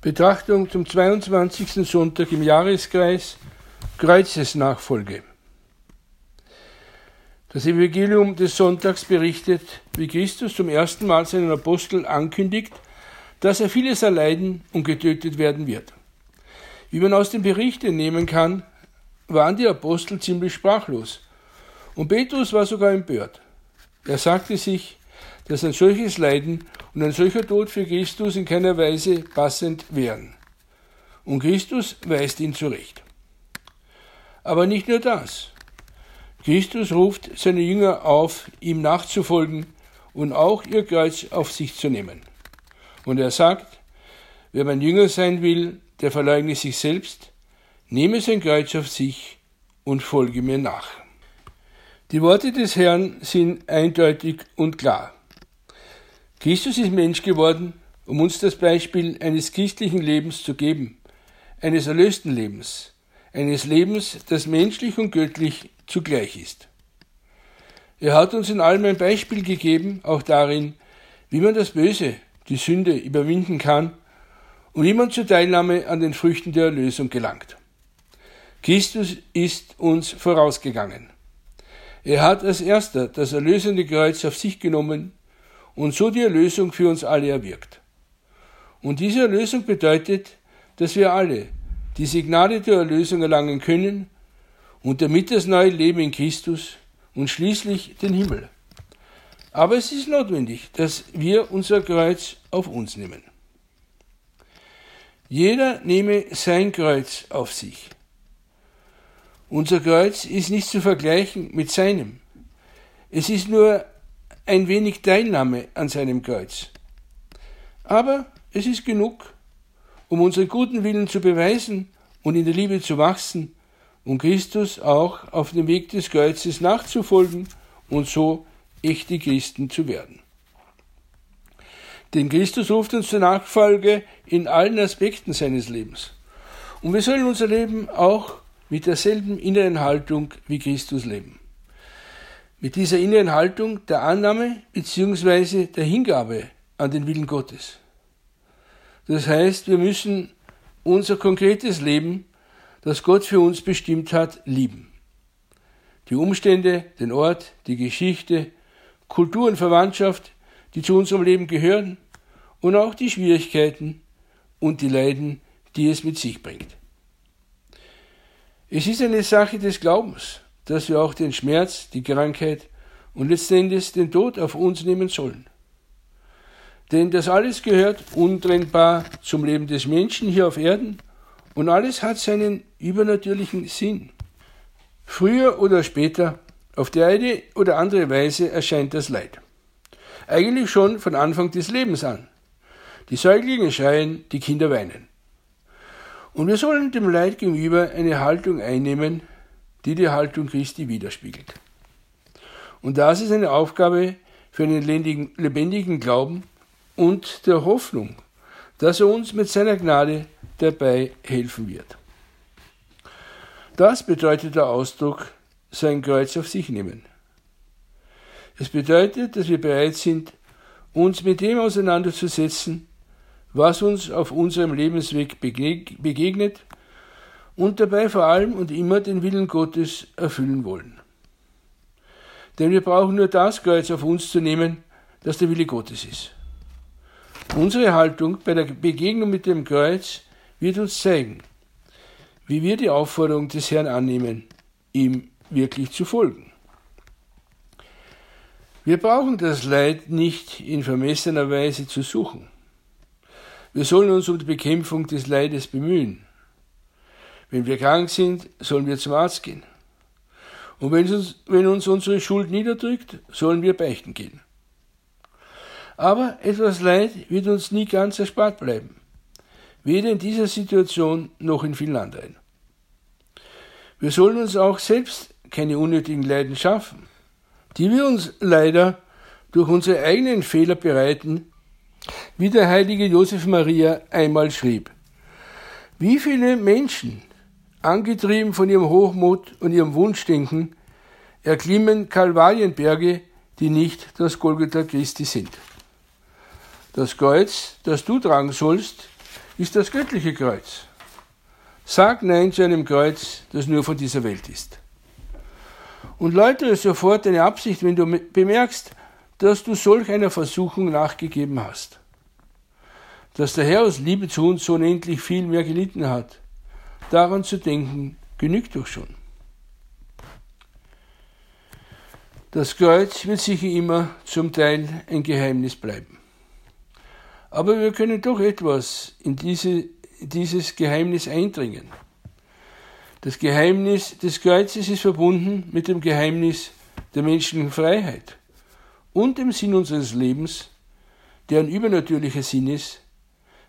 Betrachtung zum 22. Sonntag im Jahreskreis Kreuzesnachfolge. Das Evangelium des Sonntags berichtet, wie Christus zum ersten Mal seinen Apostel ankündigt, dass er vieles erleiden und getötet werden wird. Wie man aus dem Bericht entnehmen kann, waren die Apostel ziemlich sprachlos. Und Petrus war sogar empört. Er sagte sich, dass ein solches Leiden und ein solcher Tod für Christus in keiner Weise passend wären. Und Christus weist ihn zurecht. Aber nicht nur das. Christus ruft seine Jünger auf, ihm nachzufolgen und auch ihr Kreuz auf sich zu nehmen. Und er sagt, wer mein Jünger sein will, der verleugne sich selbst, nehme sein Kreuz auf sich und folge mir nach. Die Worte des Herrn sind eindeutig und klar. Christus ist Mensch geworden, um uns das Beispiel eines christlichen Lebens zu geben, eines erlösten Lebens, eines Lebens, das menschlich und göttlich zugleich ist. Er hat uns in allem ein Beispiel gegeben, auch darin, wie man das Böse, die Sünde überwinden kann und wie man zur Teilnahme an den Früchten der Erlösung gelangt. Christus ist uns vorausgegangen. Er hat als erster das erlösende Kreuz auf sich genommen und so die Erlösung für uns alle erwirkt. Und diese Erlösung bedeutet, dass wir alle diese Gnade der Erlösung erlangen können und damit das neue Leben in Christus und schließlich den Himmel. Aber es ist notwendig, dass wir unser Kreuz auf uns nehmen. Jeder nehme sein Kreuz auf sich. Unser Kreuz ist nicht zu vergleichen mit seinem. Es ist nur ein wenig Teilnahme an seinem Kreuz. Aber es ist genug, um unseren guten Willen zu beweisen und in der Liebe zu wachsen und Christus auch auf dem Weg des Kreuzes nachzufolgen und so echte Christen zu werden. Denn Christus ruft uns zur Nachfolge in allen Aspekten seines Lebens. Und wir sollen unser Leben auch mit derselben inneren Haltung wie Christus leben mit dieser inneren Haltung der Annahme bzw. der Hingabe an den Willen Gottes. Das heißt, wir müssen unser konkretes Leben, das Gott für uns bestimmt hat, lieben. Die Umstände, den Ort, die Geschichte, Kultur und Verwandtschaft, die zu unserem Leben gehören, und auch die Schwierigkeiten und die Leiden, die es mit sich bringt. Es ist eine Sache des Glaubens, dass wir auch den Schmerz, die Krankheit und letztendlich den Tod auf uns nehmen sollen. Denn das alles gehört untrennbar zum Leben des Menschen hier auf Erden und alles hat seinen übernatürlichen Sinn. Früher oder später, auf die eine oder andere Weise erscheint das Leid. Eigentlich schon von Anfang des Lebens an. Die Säuglinge schreien, die Kinder weinen. Und wir sollen dem Leid gegenüber eine Haltung einnehmen, die die Haltung Christi widerspiegelt. Und das ist eine Aufgabe für einen lebendigen Glauben und der Hoffnung, dass er uns mit seiner Gnade dabei helfen wird. Das bedeutet der Ausdruck sein Kreuz auf sich nehmen. Es bedeutet, dass wir bereit sind, uns mit dem auseinanderzusetzen, was uns auf unserem Lebensweg begegnet und dabei vor allem und immer den Willen Gottes erfüllen wollen. Denn wir brauchen nur das Kreuz auf uns zu nehmen, das der Wille Gottes ist. Unsere Haltung bei der Begegnung mit dem Kreuz wird uns zeigen, wie wir die Aufforderung des Herrn annehmen, ihm wirklich zu folgen. Wir brauchen das Leid nicht in vermessener Weise zu suchen. Wir sollen uns um die Bekämpfung des Leides bemühen. Wenn wir krank sind, sollen wir zum Arzt gehen. Und wenn uns, wenn uns unsere Schuld niederdrückt, sollen wir beichten gehen. Aber etwas Leid wird uns nie ganz erspart bleiben. Weder in dieser Situation noch in vielen anderen. Wir sollen uns auch selbst keine unnötigen Leiden schaffen, die wir uns leider durch unsere eigenen Fehler bereiten, wie der heilige Josef Maria einmal schrieb. Wie viele Menschen Angetrieben von ihrem Hochmut und ihrem Wunschdenken erklimmen Kalvarienberge, die nicht das Golgotha Christi sind. Das Kreuz, das du tragen sollst, ist das göttliche Kreuz. Sag Nein zu einem Kreuz, das nur von dieser Welt ist. Und läutere sofort deine Absicht, wenn du bemerkst, dass du solch einer Versuchung nachgegeben hast. Dass der Herr aus Liebe zu uns so unendlich viel mehr gelitten hat. Daran zu denken, genügt doch schon. Das Kreuz wird sicher immer zum Teil ein Geheimnis bleiben. Aber wir können doch etwas in diese, dieses Geheimnis eindringen. Das Geheimnis des Kreuzes ist verbunden mit dem Geheimnis der menschlichen Freiheit und dem Sinn unseres Lebens, der ein übernatürlicher Sinn ist,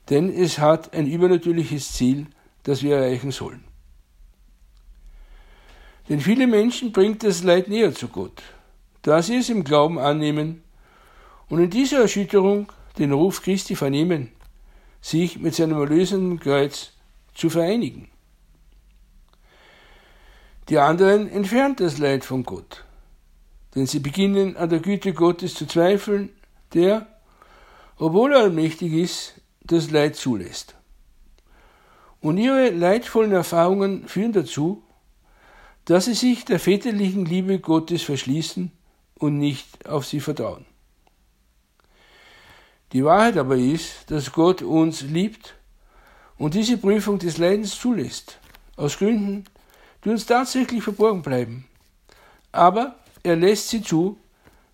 denn es hat ein übernatürliches Ziel, das wir erreichen sollen. Denn viele Menschen bringt das Leid näher zu Gott da sie es im Glauben annehmen und in dieser Erschütterung den Ruf Christi vernehmen, sich mit seinem erlösenden Kreuz zu vereinigen. Die anderen entfernt das Leid von Gott, denn sie beginnen an der Güte Gottes zu zweifeln, der, obwohl er allmächtig ist, das Leid zulässt. Und ihre leidvollen Erfahrungen führen dazu, dass sie sich der väterlichen Liebe Gottes verschließen und nicht auf sie vertrauen. Die Wahrheit aber ist, dass Gott uns liebt und diese Prüfung des Leidens zulässt, aus Gründen, die uns tatsächlich verborgen bleiben. Aber er lässt sie zu,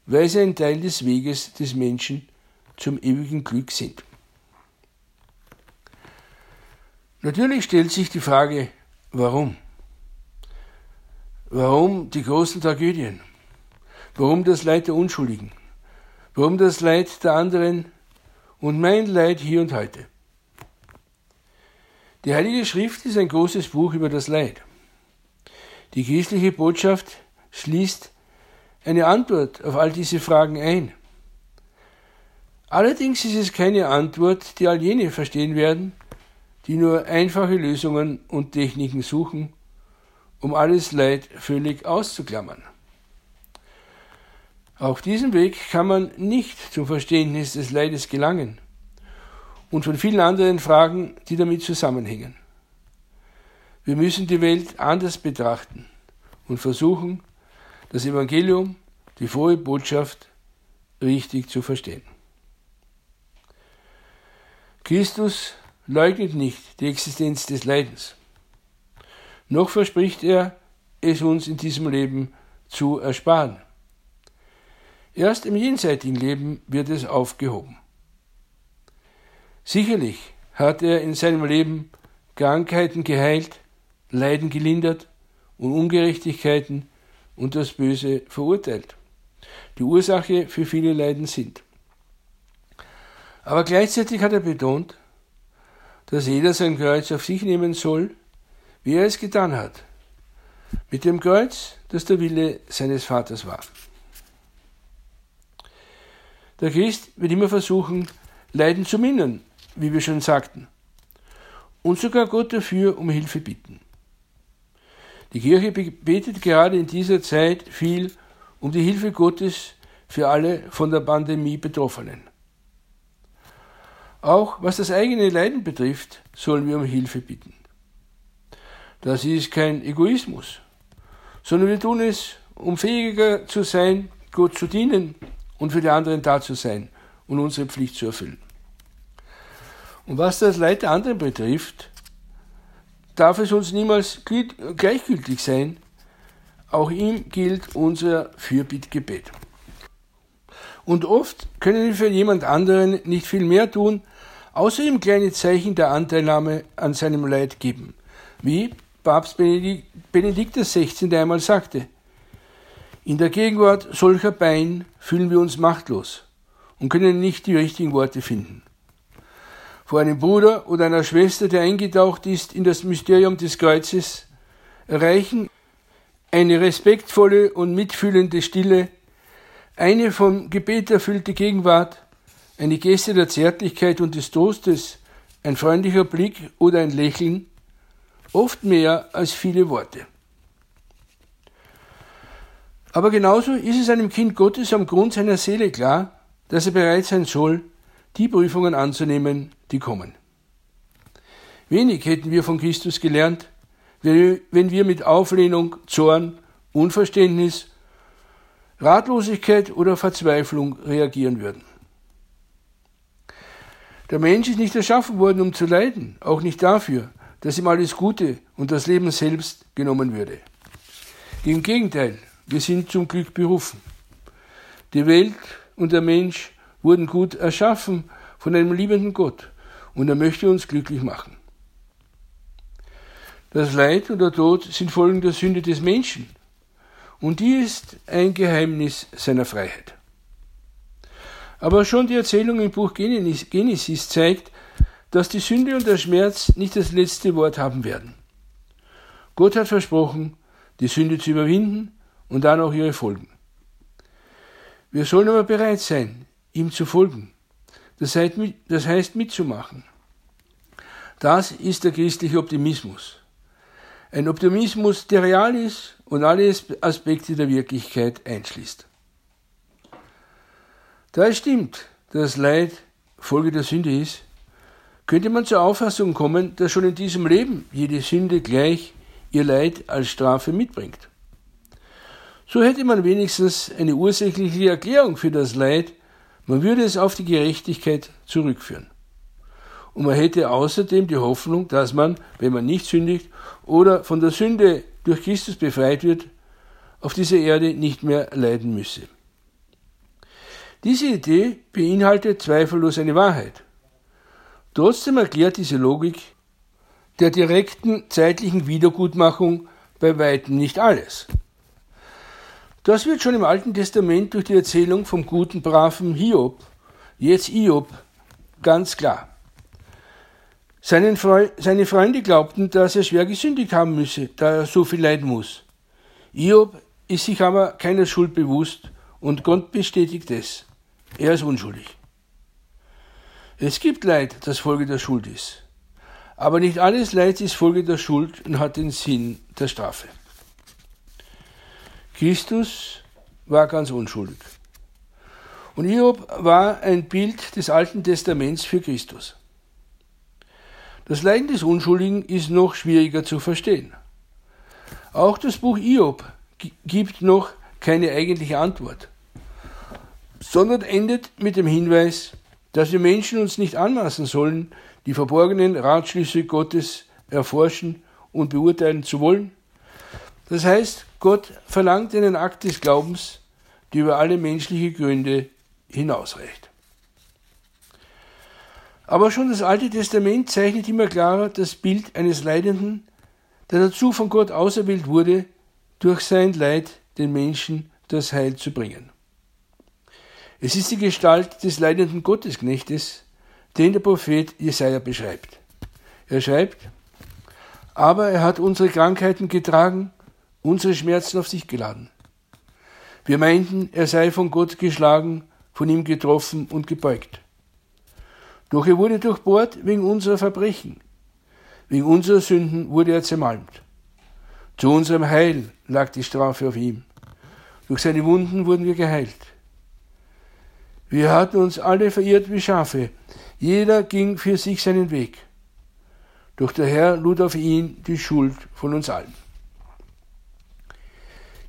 weil sie ein Teil des Weges des Menschen zum ewigen Glück sind. Natürlich stellt sich die Frage, warum? Warum die großen Tragödien? Warum das Leid der Unschuldigen? Warum das Leid der anderen und mein Leid hier und heute? Die Heilige Schrift ist ein großes Buch über das Leid. Die christliche Botschaft schließt eine Antwort auf all diese Fragen ein. Allerdings ist es keine Antwort, die all jene verstehen werden, die nur einfache Lösungen und Techniken suchen, um alles Leid völlig auszuklammern. Auf diesem Weg kann man nicht zum Verständnis des Leides gelangen und von vielen anderen Fragen, die damit zusammenhängen. Wir müssen die Welt anders betrachten und versuchen, das Evangelium, die frohe Botschaft, richtig zu verstehen. Christus leugnet nicht die Existenz des Leidens. Noch verspricht er, es uns in diesem Leben zu ersparen. Erst im jenseitigen Leben wird es aufgehoben. Sicherlich hat er in seinem Leben Krankheiten geheilt, Leiden gelindert und Ungerechtigkeiten und das Böse verurteilt, die Ursache für viele Leiden sind. Aber gleichzeitig hat er betont, dass jeder sein Kreuz auf sich nehmen soll, wie er es getan hat, mit dem Kreuz, das der Wille seines Vaters war. Der Christ wird immer versuchen, Leiden zu mindern, wie wir schon sagten, und sogar Gott dafür um Hilfe bitten. Die Kirche betet gerade in dieser Zeit viel um die Hilfe Gottes für alle von der Pandemie Betroffenen. Auch was das eigene Leiden betrifft, sollen wir um Hilfe bitten. Das ist kein Egoismus, sondern wir tun es, um fähiger zu sein, Gott zu dienen und für die anderen da zu sein und unsere Pflicht zu erfüllen. Und was das Leid der anderen betrifft, darf es uns niemals gleichgültig sein. Auch ihm gilt unser Fürbittgebet. Und oft können wir für jemand anderen nicht viel mehr tun, außer ihm kleine Zeichen der Anteilnahme an seinem Leid geben. Wie Papst Benedikt, Benedikt XVI. einmal sagte, in der Gegenwart solcher Bein fühlen wir uns machtlos und können nicht die richtigen Worte finden. Vor einem Bruder oder einer Schwester, der eingetaucht ist in das Mysterium des Kreuzes, erreichen eine respektvolle und mitfühlende Stille, eine vom Gebet erfüllte Gegenwart, eine Geste der Zärtlichkeit und des Trostes, ein freundlicher Blick oder ein Lächeln, oft mehr als viele Worte. Aber genauso ist es einem Kind Gottes am Grund seiner Seele klar, dass er bereit sein soll, die Prüfungen anzunehmen, die kommen. Wenig hätten wir von Christus gelernt, wenn wir mit Auflehnung, Zorn, Unverständnis, Ratlosigkeit oder Verzweiflung reagieren würden. Der Mensch ist nicht erschaffen worden, um zu leiden, auch nicht dafür, dass ihm alles Gute und das Leben selbst genommen würde. Im Gegenteil, wir sind zum Glück berufen. Die Welt und der Mensch wurden gut erschaffen von einem liebenden Gott und er möchte uns glücklich machen. Das Leid und der Tod sind Folgen der Sünde des Menschen und die ist ein Geheimnis seiner Freiheit. Aber schon die Erzählung im Buch Genesis zeigt, dass die Sünde und der Schmerz nicht das letzte Wort haben werden. Gott hat versprochen, die Sünde zu überwinden und dann auch ihre Folgen. Wir sollen aber bereit sein, ihm zu folgen. Das heißt, mitzumachen. Das ist der christliche Optimismus. Ein Optimismus, der real ist und alle Aspekte der Wirklichkeit einschließt. Da es stimmt, dass Leid Folge der Sünde ist, könnte man zur Auffassung kommen, dass schon in diesem Leben jede Sünde gleich ihr Leid als Strafe mitbringt. So hätte man wenigstens eine ursächliche Erklärung für das Leid, man würde es auf die Gerechtigkeit zurückführen. Und man hätte außerdem die Hoffnung, dass man, wenn man nicht sündigt oder von der Sünde durch Christus befreit wird, auf dieser Erde nicht mehr leiden müsse. Diese Idee beinhaltet zweifellos eine Wahrheit. Trotzdem erklärt diese Logik der direkten zeitlichen Wiedergutmachung bei weitem nicht alles. Das wird schon im Alten Testament durch die Erzählung vom guten, braven Hiob, jetzt Hiob, ganz klar. Seine Freunde glaubten, dass er schwer gesündigt haben müsse, da er so viel leiden muss. Hiob ist sich aber keiner Schuld bewusst und Gott bestätigt es. Er ist unschuldig. Es gibt Leid, das Folge der Schuld ist. Aber nicht alles Leid ist Folge der Schuld und hat den Sinn der Strafe. Christus war ganz unschuldig. Und Hiob war ein Bild des Alten Testaments für Christus. Das Leiden des Unschuldigen ist noch schwieriger zu verstehen. Auch das Buch Hiob gibt noch keine eigentliche Antwort sondern endet mit dem Hinweis, dass wir Menschen uns nicht anmaßen sollen, die verborgenen Ratschlüsse Gottes erforschen und beurteilen zu wollen. Das heißt, Gott verlangt einen Akt des Glaubens, der über alle menschliche Gründe hinausreicht. Aber schon das Alte Testament zeichnet immer klarer das Bild eines Leidenden, der dazu von Gott auserwählt wurde, durch sein Leid den Menschen das Heil zu bringen. Es ist die Gestalt des leidenden Gottesknechtes, den der Prophet Jesaja beschreibt. Er schreibt, aber er hat unsere Krankheiten getragen, unsere Schmerzen auf sich geladen. Wir meinten, er sei von Gott geschlagen, von ihm getroffen und gebeugt. Doch er wurde durchbohrt wegen unserer Verbrechen. Wegen unserer Sünden wurde er zermalmt. Zu unserem Heil lag die Strafe auf ihm. Durch seine Wunden wurden wir geheilt. Wir hatten uns alle verirrt wie Schafe. Jeder ging für sich seinen Weg. Doch der Herr lud auf ihn die Schuld von uns allen.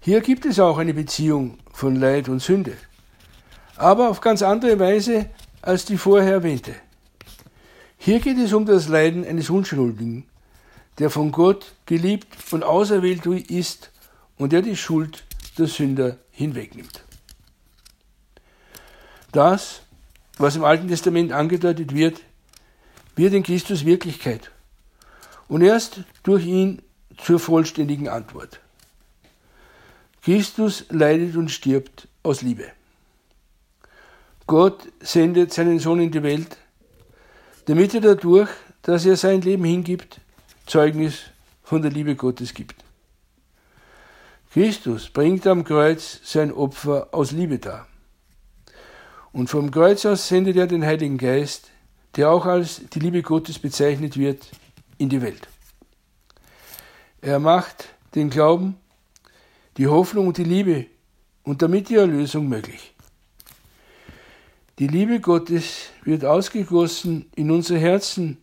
Hier gibt es auch eine Beziehung von Leid und Sünde, aber auf ganz andere Weise als die vorher erwähnte. Hier geht es um das Leiden eines Unschuldigen, der von Gott geliebt und auserwählt ist und der die Schuld der Sünder hinwegnimmt. Das, was im Alten Testament angedeutet wird, wird in Christus Wirklichkeit und erst durch ihn zur vollständigen Antwort. Christus leidet und stirbt aus Liebe. Gott sendet seinen Sohn in die Welt, damit er dadurch, dass er sein Leben hingibt, Zeugnis von der Liebe Gottes gibt. Christus bringt am Kreuz sein Opfer aus Liebe dar. Und vom Kreuz aus sendet er den Heiligen Geist, der auch als die Liebe Gottes bezeichnet wird, in die Welt. Er macht den Glauben, die Hoffnung und die Liebe und damit die Erlösung möglich. Die Liebe Gottes wird ausgegossen in unsere Herzen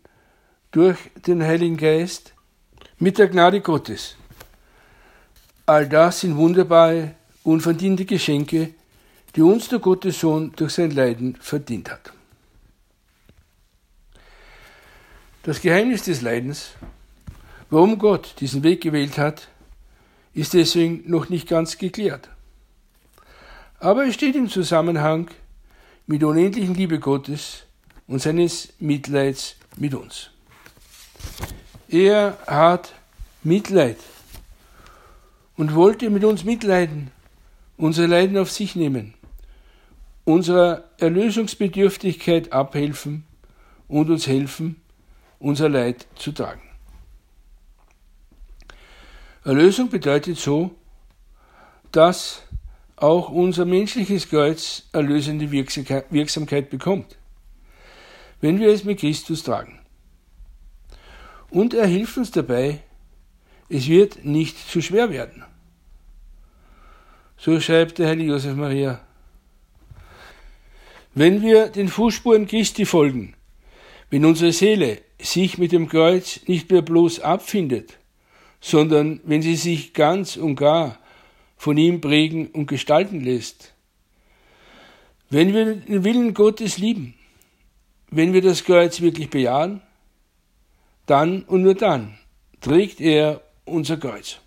durch den Heiligen Geist mit der Gnade Gottes. All das sind wunderbare, unverdiente Geschenke, die uns der Gottessohn durch sein Leiden verdient hat. Das Geheimnis des Leidens, warum Gott diesen Weg gewählt hat, ist deswegen noch nicht ganz geklärt. Aber es steht im Zusammenhang mit der unendlichen Liebe Gottes und seines Mitleids mit uns. Er hat Mitleid und wollte mit uns mitleiden, unser Leiden auf sich nehmen, unserer Erlösungsbedürftigkeit abhelfen und uns helfen, unser Leid zu tragen. Erlösung bedeutet so, dass auch unser menschliches Kreuz erlösende Wirksamkeit bekommt, wenn wir es mit Christus tragen. Und er hilft uns dabei, es wird nicht zu schwer werden. So schreibt der heilige Josef Maria. Wenn wir den Fußspuren Christi folgen, wenn unsere Seele sich mit dem Kreuz nicht mehr bloß abfindet, sondern wenn sie sich ganz und gar von ihm prägen und gestalten lässt. Wenn wir den Willen Gottes lieben, wenn wir das Kreuz wirklich bejahen, dann und nur dann trägt er unser Kreuz.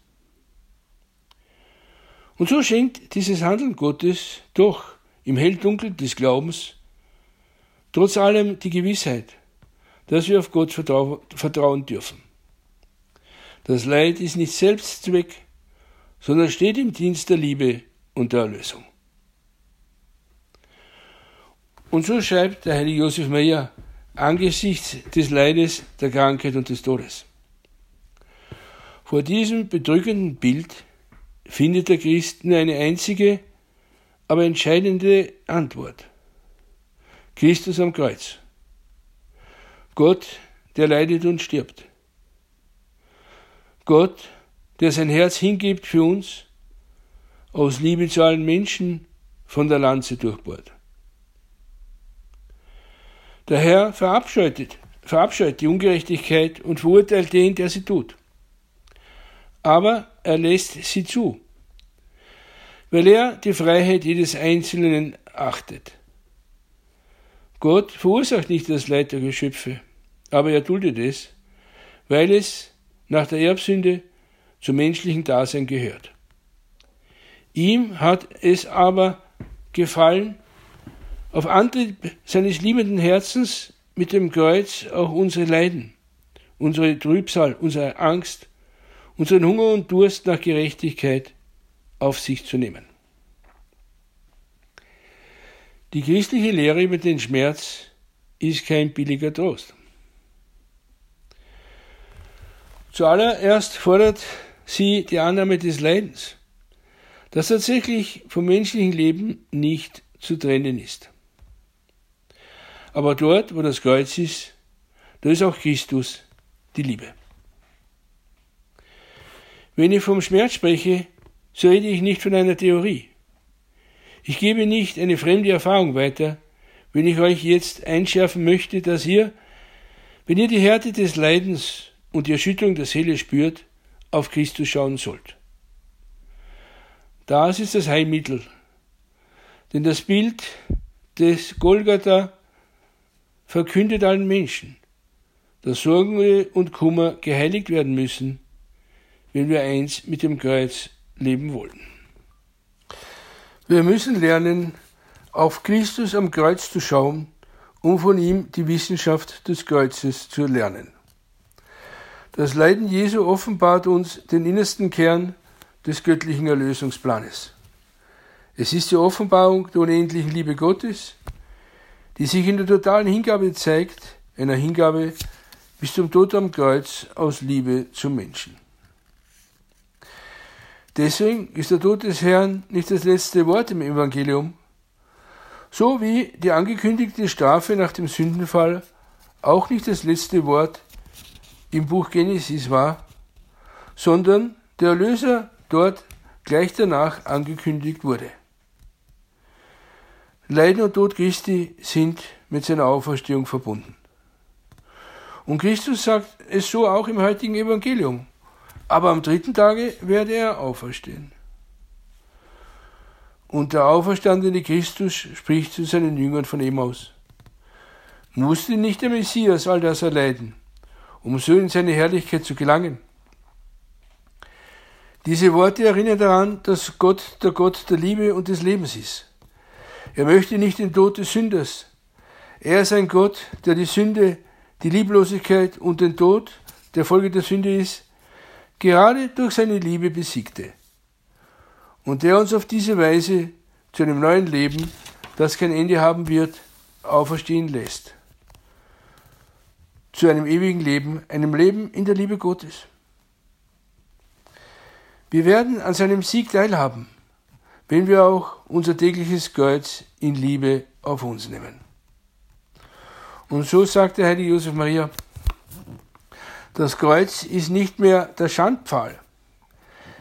Und so schenkt dieses Handeln Gottes doch im Helldunkel des Glaubens trotz allem die Gewissheit, dass wir auf Gott vertrauen dürfen. Das Leid ist nicht Selbstzweck, sondern steht im Dienst der Liebe und der Erlösung. Und so schreibt der heilige Josef Meyer angesichts des Leides, der Krankheit und des Todes. Vor diesem bedrückenden Bild findet der Christ nur eine einzige, aber entscheidende Antwort. Christus am Kreuz. Gott, der leidet und stirbt. Gott, der sein Herz hingibt für uns, aus Liebe zu allen Menschen von der Lanze durchbohrt. Der Herr verabscheut, verabscheut die Ungerechtigkeit und verurteilt den, der sie tut. Aber er lässt sie zu, weil er die Freiheit jedes Einzelnen achtet. Gott verursacht nicht das Leid der Geschöpfe, aber er duldet es, weil es nach der Erbsünde zum menschlichen Dasein gehört. Ihm hat es aber gefallen, auf Antrieb seines liebenden Herzens mit dem Kreuz auch unsere Leiden, unsere Trübsal, unsere Angst, unseren Hunger und Durst nach Gerechtigkeit auf sich zu nehmen. Die christliche Lehre über den Schmerz ist kein billiger Trost. Zuallererst fordert sie die Annahme des Leidens, das tatsächlich vom menschlichen Leben nicht zu trennen ist. Aber dort, wo das Kreuz ist, da ist auch Christus die Liebe. Wenn ich vom Schmerz spreche, so rede ich nicht von einer Theorie. Ich gebe nicht eine fremde Erfahrung weiter, wenn ich euch jetzt einschärfen möchte, dass ihr, wenn ihr die Härte des Leidens und die Erschütterung der Seele spürt, auf Christus schauen sollt. Das ist das Heilmittel. Denn das Bild des Golgatha verkündet allen Menschen, dass Sorgen und Kummer geheiligt werden müssen, wenn wir eins mit dem Kreuz leben wollen. Wir müssen lernen, auf Christus am Kreuz zu schauen, um von ihm die Wissenschaft des Kreuzes zu lernen. Das Leiden Jesu offenbart uns den innersten Kern des göttlichen Erlösungsplanes. Es ist die Offenbarung der unendlichen Liebe Gottes, die sich in der totalen Hingabe zeigt, einer Hingabe bis zum Tod am Kreuz aus Liebe zum Menschen. Deswegen ist der Tod des Herrn nicht das letzte Wort im Evangelium, so wie die angekündigte Strafe nach dem Sündenfall auch nicht das letzte Wort im Buch Genesis war, sondern der Erlöser dort gleich danach angekündigt wurde. Leiden und Tod Christi sind mit seiner Auferstehung verbunden. Und Christus sagt es so auch im heutigen Evangelium. Aber am dritten Tage werde er auferstehen. Und der auferstandene Christus spricht zu seinen Jüngern von Emmaus. Musste nicht der Messias all das erleiden, um so in seine Herrlichkeit zu gelangen? Diese Worte erinnern daran, dass Gott der Gott der Liebe und des Lebens ist. Er möchte nicht den Tod des Sünders. Er ist ein Gott, der die Sünde, die Lieblosigkeit und den Tod, der Folge der Sünde ist, gerade durch seine Liebe besiegte. Und der uns auf diese Weise zu einem neuen Leben, das kein Ende haben wird, auferstehen lässt. Zu einem ewigen Leben, einem Leben in der Liebe Gottes. Wir werden an seinem Sieg teilhaben, wenn wir auch unser tägliches Kreuz in Liebe auf uns nehmen. Und so sagt der heilige Josef Maria, das Kreuz ist nicht mehr der Schandpfahl.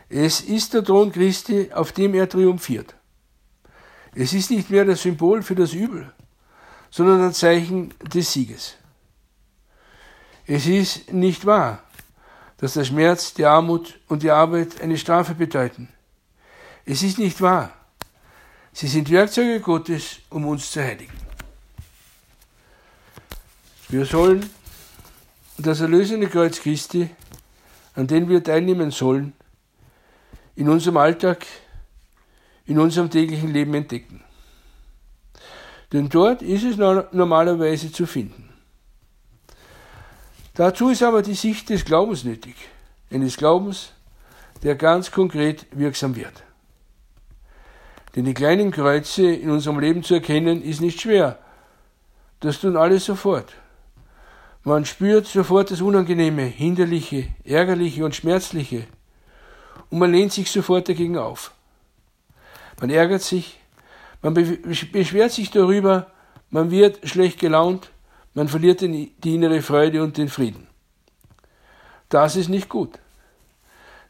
Es ist der Thron Christi, auf dem er triumphiert. Es ist nicht mehr das Symbol für das Übel, sondern ein Zeichen des Sieges. Es ist nicht wahr, dass der Schmerz, die Armut und die Arbeit eine Strafe bedeuten. Es ist nicht wahr. Sie sind Werkzeuge Gottes, um uns zu heiligen. Wir sollen das erlösende Kreuz Christi, an dem wir teilnehmen sollen, in unserem Alltag, in unserem täglichen Leben entdecken. Denn dort ist es normalerweise zu finden. Dazu ist aber die Sicht des Glaubens nötig, eines Glaubens, der ganz konkret wirksam wird. Denn die kleinen Kreuze in unserem Leben zu erkennen, ist nicht schwer. Das tun alle sofort. Man spürt sofort das Unangenehme, Hinderliche, Ärgerliche und Schmerzliche. Und man lehnt sich sofort dagegen auf. Man ärgert sich, man beschwert sich darüber, man wird schlecht gelaunt, man verliert die innere Freude und den Frieden. Das ist nicht gut.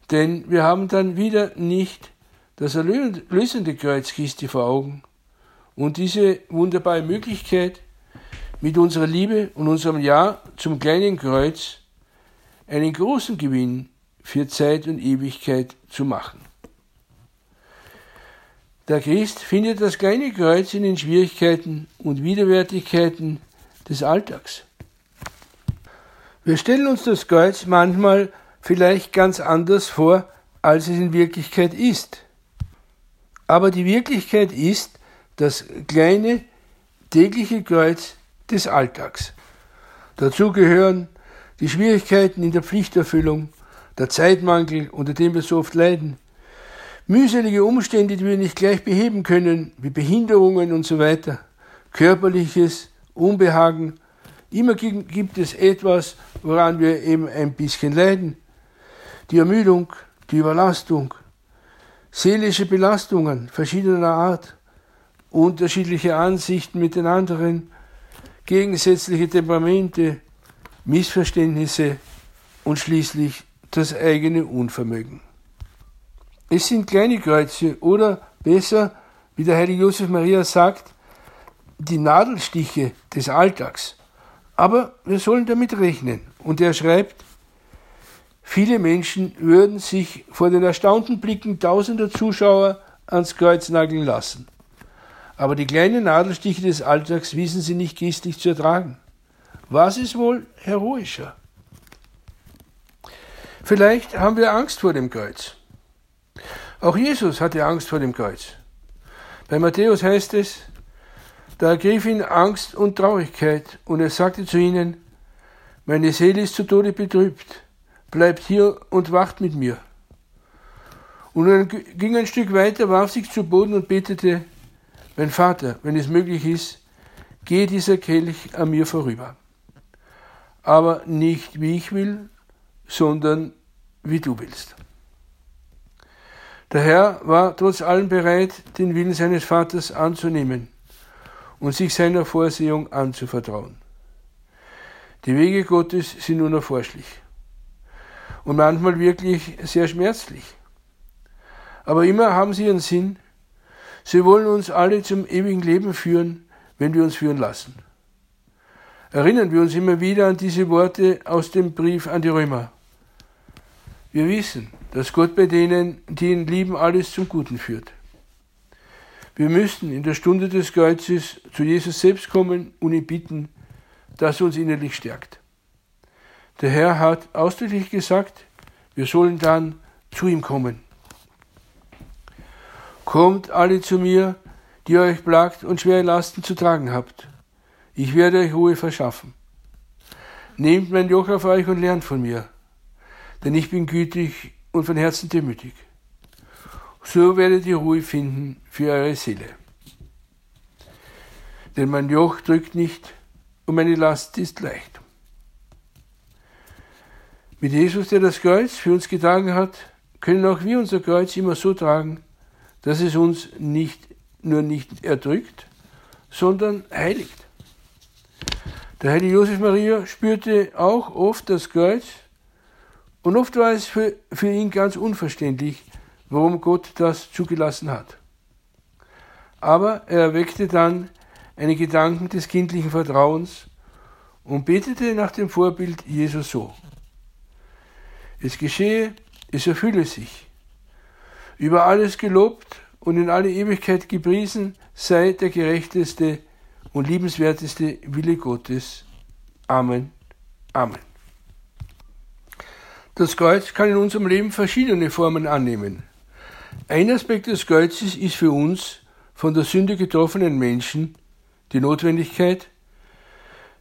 Denn wir haben dann wieder nicht das erlösende Kreuz Christi vor Augen und diese wunderbare Möglichkeit, mit unserer Liebe und unserem Ja zum kleinen Kreuz einen großen Gewinn für Zeit und Ewigkeit zu machen. Der Christ findet das kleine Kreuz in den Schwierigkeiten und Widerwärtigkeiten des Alltags. Wir stellen uns das Kreuz manchmal vielleicht ganz anders vor, als es in Wirklichkeit ist. Aber die Wirklichkeit ist das kleine tägliche Kreuz des Alltags. Dazu gehören die Schwierigkeiten in der Pflichterfüllung, der Zeitmangel, unter dem wir so oft leiden, mühselige Umstände, die wir nicht gleich beheben können, wie Behinderungen und so weiter, körperliches Unbehagen. Immer gibt es etwas, woran wir eben ein bisschen leiden. Die Ermüdung, die Überlastung, seelische Belastungen verschiedener Art, unterschiedliche Ansichten mit den anderen, gegensätzliche Temperamente, Missverständnisse und schließlich das eigene Unvermögen. Es sind kleine Kreuze oder besser, wie der heilige Josef Maria sagt, die Nadelstiche des Alltags. Aber wir sollen damit rechnen. Und er schreibt, viele Menschen würden sich vor den erstaunten Blicken tausender Zuschauer ans Kreuz nageln lassen. Aber die kleinen Nadelstiche des Alltags wissen sie nicht gestlich zu ertragen. Was ist wohl heroischer? Vielleicht haben wir Angst vor dem Kreuz. Auch Jesus hatte Angst vor dem Kreuz. Bei Matthäus heißt es, da ergriff ihn Angst und Traurigkeit und er sagte zu ihnen, meine Seele ist zu Tode betrübt, bleibt hier und wacht mit mir. Und er ging ein Stück weiter, warf sich zu Boden und betete, mein Vater, wenn es möglich ist, gehe dieser Kelch an mir vorüber. Aber nicht wie ich will, sondern wie du willst. Der Herr war trotz allem bereit, den Willen seines Vaters anzunehmen und sich seiner Vorsehung anzuvertrauen. Die Wege Gottes sind unerforschlich und manchmal wirklich sehr schmerzlich. Aber immer haben sie ihren Sinn Sie wollen uns alle zum ewigen Leben führen, wenn wir uns führen lassen. erinnern wir uns immer wieder an diese Worte aus dem Brief an die Römer. Wir wissen, dass Gott bei denen, die ihn lieben, alles zum Guten führt. Wir müssen in der Stunde des Kreuzes zu Jesus selbst kommen und ihn bitten, dass er uns innerlich stärkt. Der Herr hat ausdrücklich gesagt, wir sollen dann zu ihm kommen. Kommt alle zu mir, die euch plagt und schwere Lasten zu tragen habt. Ich werde euch Ruhe verschaffen. Nehmt mein Joch auf euch und lernt von mir, denn ich bin gütig und von Herzen demütig. So werdet ihr Ruhe finden für eure Seele. Denn mein Joch drückt nicht und meine Last ist leicht. Mit Jesus, der das Kreuz für uns getragen hat, können auch wir unser Kreuz immer so tragen, dass es uns nicht nur nicht erdrückt, sondern heiligt. Der heilige Josef Maria spürte auch oft das Kreuz und oft war es für, für ihn ganz unverständlich, warum Gott das zugelassen hat. Aber er erweckte dann eine Gedanken des kindlichen Vertrauens und betete nach dem Vorbild Jesus so. Es geschehe, es erfülle sich. Über alles gelobt und in alle Ewigkeit gepriesen sei der gerechteste und liebenswerteste Wille Gottes. Amen. Amen. Das Kreuz kann in unserem Leben verschiedene Formen annehmen. Ein Aspekt des Kreuzes ist für uns von der Sünde getroffenen Menschen die Notwendigkeit,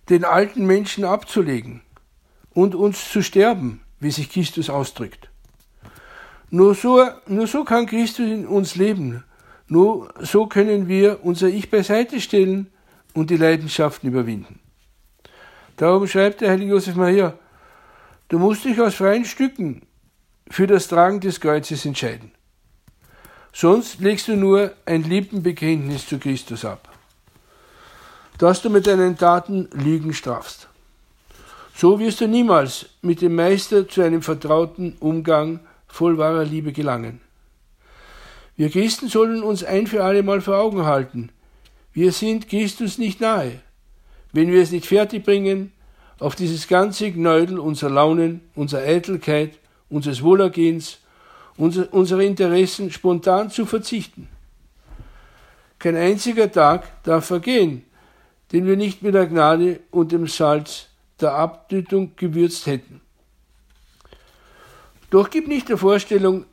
den alten Menschen abzulegen und uns zu sterben, wie sich Christus ausdrückt. Nur so, nur so kann Christus in uns leben. Nur so können wir unser Ich beiseite stellen und die Leidenschaften überwinden. Darum schreibt der heilige Josef Maria, du musst dich aus freien Stücken für das Tragen des Kreuzes entscheiden. Sonst legst du nur ein Lippenbekenntnis zu Christus ab, dass du mit deinen Taten Lügen strafst. So wirst du niemals mit dem Meister zu einem vertrauten Umgang voll wahrer Liebe gelangen. Wir Christen sollen uns ein für alle Mal vor Augen halten. Wir sind Christus nicht nahe. Wenn wir es nicht fertigbringen, auf dieses ganze Gnäudel unserer Launen, unserer Eitelkeit, unseres Wohlergehens, unser, unserer Interessen spontan zu verzichten. Kein einziger Tag darf vergehen, den wir nicht mit der Gnade und dem Salz der Abtötung gewürzt hätten. Doch gib nicht der Vorstellung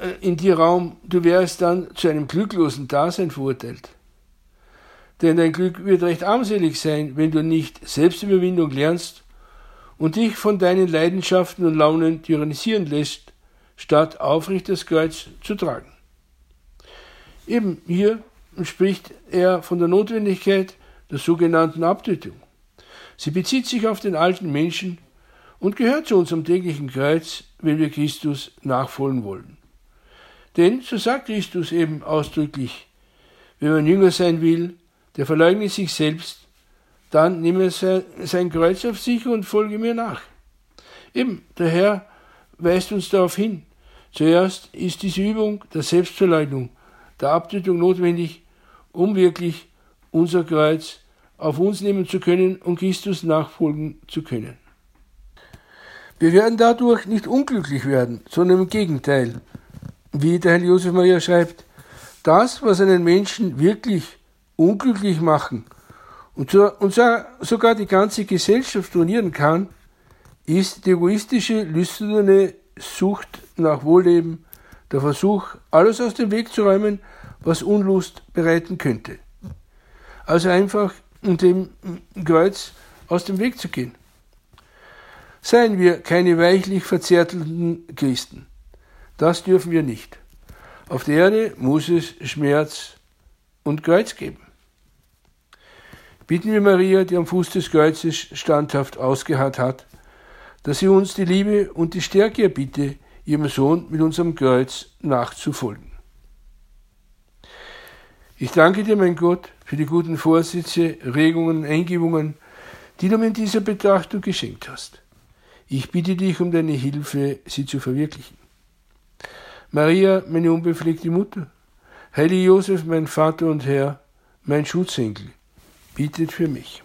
äh, in dir Raum, du wärst dann zu einem glücklosen Dasein verurteilt. Denn dein Glück wird recht armselig sein, wenn du nicht Selbstüberwindung lernst und dich von deinen Leidenschaften und Launen tyrannisieren lässt, statt aufrecht das Kreuz zu tragen. Eben hier spricht er von der Notwendigkeit der sogenannten Abtötung. Sie bezieht sich auf den alten Menschen und gehört zu unserem täglichen Kreuz, wenn wir Christus nachfolgen wollen. Denn, so sagt Christus eben ausdrücklich, wenn man Jünger sein will, der verleugne sich selbst, dann nehme er sein Kreuz auf sich und folge mir nach. Eben, der Herr weist uns darauf hin. Zuerst ist diese Übung der Selbstverleugnung, der Abtötung notwendig, um wirklich unser Kreuz auf uns nehmen zu können und Christus nachfolgen zu können. Wir werden dadurch nicht unglücklich werden, sondern im Gegenteil. Wie der Herr Josef Maria schreibt, das, was einen Menschen wirklich unglücklich machen und, sogar die ganze Gesellschaft ruinieren kann, ist die egoistische, lüsterne Sucht nach Wohlleben, der Versuch, alles aus dem Weg zu räumen, was Unlust bereiten könnte. Also einfach und dem Kreuz aus dem Weg zu gehen. Seien wir keine weichlich verzärtelten Christen. Das dürfen wir nicht. Auf der Erde muss es Schmerz und Kreuz geben. Bitten wir Maria, die am Fuß des Kreuzes standhaft ausgeharrt hat, dass sie uns die Liebe und die Stärke erbitte, ihrem Sohn mit unserem Kreuz nachzufolgen. Ich danke dir, mein Gott, für die guten Vorsätze, Regungen, Eingebungen, die du mir in dieser Betrachtung geschenkt hast. Ich bitte dich um deine Hilfe, sie zu verwirklichen. Maria, meine unbefleckte Mutter, Heilige Josef, mein Vater und Herr, mein Schutzengel, bittet für mich.